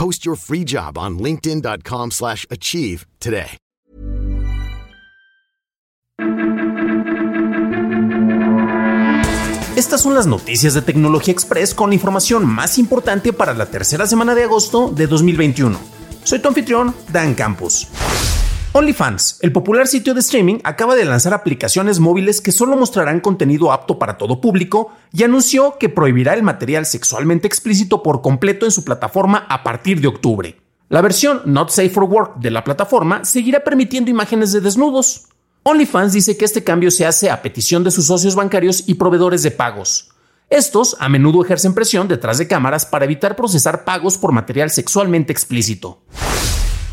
Post your free job on linkedin.com/achieve slash achieve today. Estas son las noticias de Tecnología Express con la información más importante para la tercera semana de agosto de 2021. Soy tu anfitrión, Dan Campos. OnlyFans, el popular sitio de streaming, acaba de lanzar aplicaciones móviles que solo mostrarán contenido apto para todo público y anunció que prohibirá el material sexualmente explícito por completo en su plataforma a partir de octubre. La versión Not Safe for Work de la plataforma seguirá permitiendo imágenes de desnudos. OnlyFans dice que este cambio se hace a petición de sus socios bancarios y proveedores de pagos. Estos a menudo ejercen presión detrás de cámaras para evitar procesar pagos por material sexualmente explícito.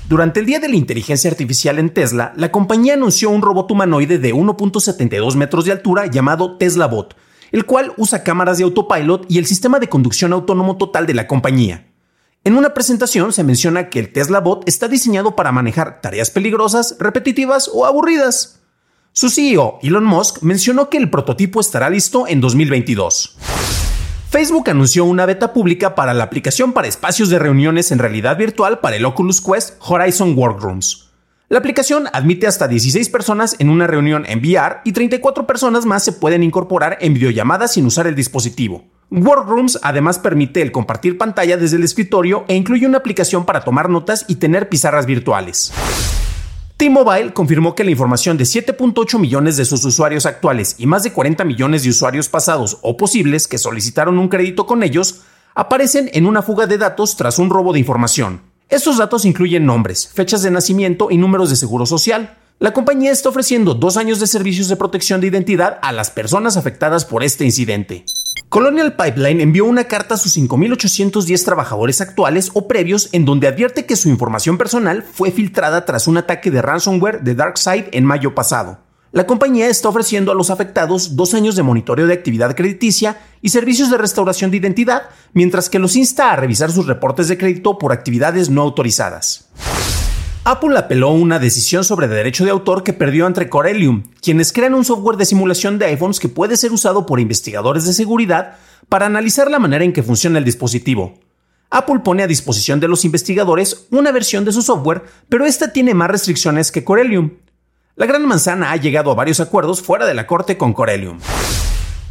Durante el Día de la Inteligencia Artificial en Tesla, la compañía anunció un robot humanoide de 1.72 metros de altura llamado Tesla Bot, el cual usa cámaras de autopilot y el sistema de conducción autónomo total de la compañía. En una presentación se menciona que el Tesla Bot está diseñado para manejar tareas peligrosas, repetitivas o aburridas. Su CEO, Elon Musk, mencionó que el prototipo estará listo en 2022. Facebook anunció una beta pública para la aplicación para espacios de reuniones en realidad virtual para el Oculus Quest Horizon Workrooms. La aplicación admite hasta 16 personas en una reunión en VR y 34 personas más se pueden incorporar en videollamadas sin usar el dispositivo. Workrooms además permite el compartir pantalla desde el escritorio e incluye una aplicación para tomar notas y tener pizarras virtuales. T-Mobile confirmó que la información de 7.8 millones de sus usuarios actuales y más de 40 millones de usuarios pasados o posibles que solicitaron un crédito con ellos aparecen en una fuga de datos tras un robo de información. Estos datos incluyen nombres, fechas de nacimiento y números de seguro social. La compañía está ofreciendo dos años de servicios de protección de identidad a las personas afectadas por este incidente. Colonial Pipeline envió una carta a sus 5.810 trabajadores actuales o previos en donde advierte que su información personal fue filtrada tras un ataque de ransomware de DarkSide en mayo pasado. La compañía está ofreciendo a los afectados dos años de monitoreo de actividad crediticia y servicios de restauración de identidad, mientras que los insta a revisar sus reportes de crédito por actividades no autorizadas. Apple apeló una decisión sobre derecho de autor que perdió entre Corellium, quienes crean un software de simulación de iPhones que puede ser usado por investigadores de seguridad para analizar la manera en que funciona el dispositivo. Apple pone a disposición de los investigadores una versión de su software, pero esta tiene más restricciones que Corellium. La Gran Manzana ha llegado a varios acuerdos fuera de la corte con Corellium.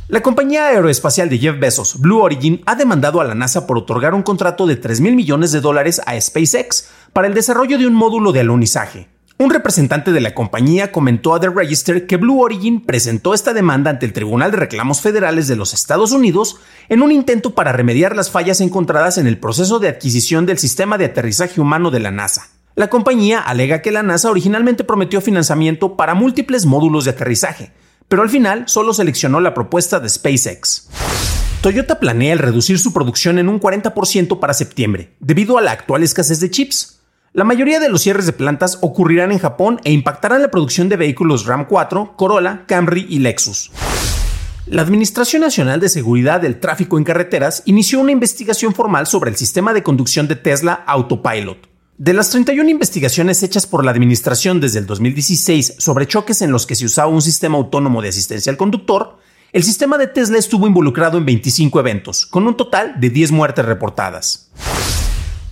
La compañía aeroespacial de Jeff Bezos, Blue Origin, ha demandado a la NASA por otorgar un contrato de 3 mil millones de dólares a SpaceX para el desarrollo de un módulo de alunizaje. Un representante de la compañía comentó a The Register que Blue Origin presentó esta demanda ante el Tribunal de Reclamos Federales de los Estados Unidos en un intento para remediar las fallas encontradas en el proceso de adquisición del sistema de aterrizaje humano de la NASA. La compañía alega que la NASA originalmente prometió financiamiento para múltiples módulos de aterrizaje, pero al final solo seleccionó la propuesta de SpaceX. Toyota planea el reducir su producción en un 40% para septiembre, debido a la actual escasez de chips. La mayoría de los cierres de plantas ocurrirán en Japón e impactarán la producción de vehículos Ram 4, Corolla, Camry y Lexus. La Administración Nacional de Seguridad del Tráfico en Carreteras inició una investigación formal sobre el sistema de conducción de Tesla Autopilot. De las 31 investigaciones hechas por la Administración desde el 2016 sobre choques en los que se usaba un sistema autónomo de asistencia al conductor, el sistema de Tesla estuvo involucrado en 25 eventos, con un total de 10 muertes reportadas.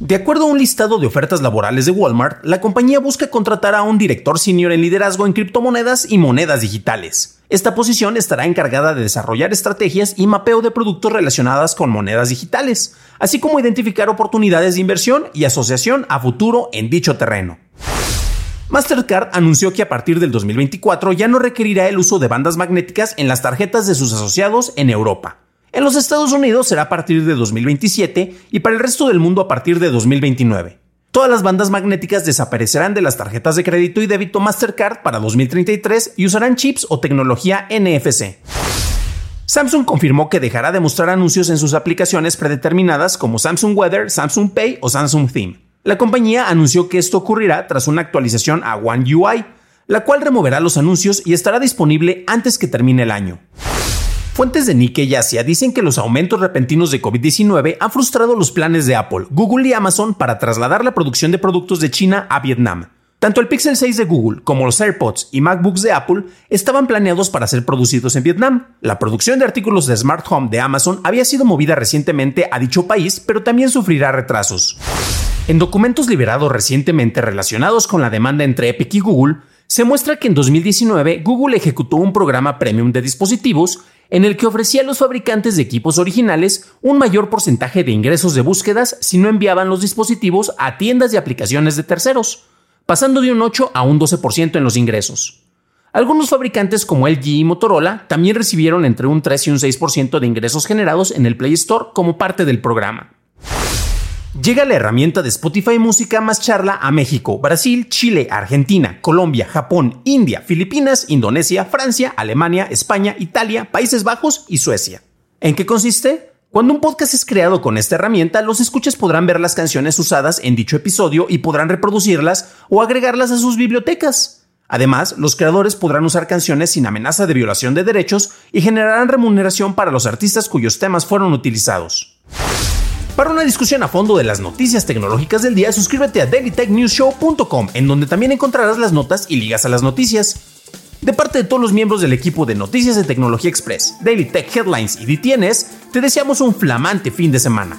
De acuerdo a un listado de ofertas laborales de Walmart, la compañía busca contratar a un director senior en liderazgo en criptomonedas y monedas digitales. Esta posición estará encargada de desarrollar estrategias y mapeo de productos relacionadas con monedas digitales, así como identificar oportunidades de inversión y asociación a futuro en dicho terreno. Mastercard anunció que a partir del 2024 ya no requerirá el uso de bandas magnéticas en las tarjetas de sus asociados en Europa. En los Estados Unidos será a partir de 2027 y para el resto del mundo a partir de 2029. Todas las bandas magnéticas desaparecerán de las tarjetas de crédito y débito Mastercard para 2033 y usarán chips o tecnología NFC. Samsung confirmó que dejará de mostrar anuncios en sus aplicaciones predeterminadas como Samsung Weather, Samsung Pay o Samsung Theme. La compañía anunció que esto ocurrirá tras una actualización a One UI, la cual removerá los anuncios y estará disponible antes que termine el año. Fuentes de Nikkei y Asia dicen que los aumentos repentinos de COVID-19 han frustrado los planes de Apple, Google y Amazon para trasladar la producción de productos de China a Vietnam. Tanto el Pixel 6 de Google como los AirPods y MacBooks de Apple estaban planeados para ser producidos en Vietnam. La producción de artículos de Smart Home de Amazon había sido movida recientemente a dicho país, pero también sufrirá retrasos. En documentos liberados recientemente relacionados con la demanda entre Epic y Google, se muestra que en 2019 Google ejecutó un programa premium de dispositivos en el que ofrecía a los fabricantes de equipos originales un mayor porcentaje de ingresos de búsquedas si no enviaban los dispositivos a tiendas y aplicaciones de terceros, pasando de un 8 a un 12% en los ingresos. Algunos fabricantes como LG y Motorola también recibieron entre un 3 y un 6% de ingresos generados en el Play Store como parte del programa. Llega la herramienta de Spotify Música más charla a México, Brasil, Chile, Argentina, Colombia, Japón, India, Filipinas, Indonesia, Francia, Alemania, España, Italia, Países Bajos y Suecia. ¿En qué consiste? Cuando un podcast es creado con esta herramienta, los escuchas podrán ver las canciones usadas en dicho episodio y podrán reproducirlas o agregarlas a sus bibliotecas. Además, los creadores podrán usar canciones sin amenaza de violación de derechos y generarán remuneración para los artistas cuyos temas fueron utilizados. Para una discusión a fondo de las noticias tecnológicas del día, suscríbete a dailytechnewsshow.com, en donde también encontrarás las notas y ligas a las noticias. De parte de todos los miembros del equipo de Noticias de Tecnología Express, Daily Tech Headlines y DTNs, te deseamos un flamante fin de semana.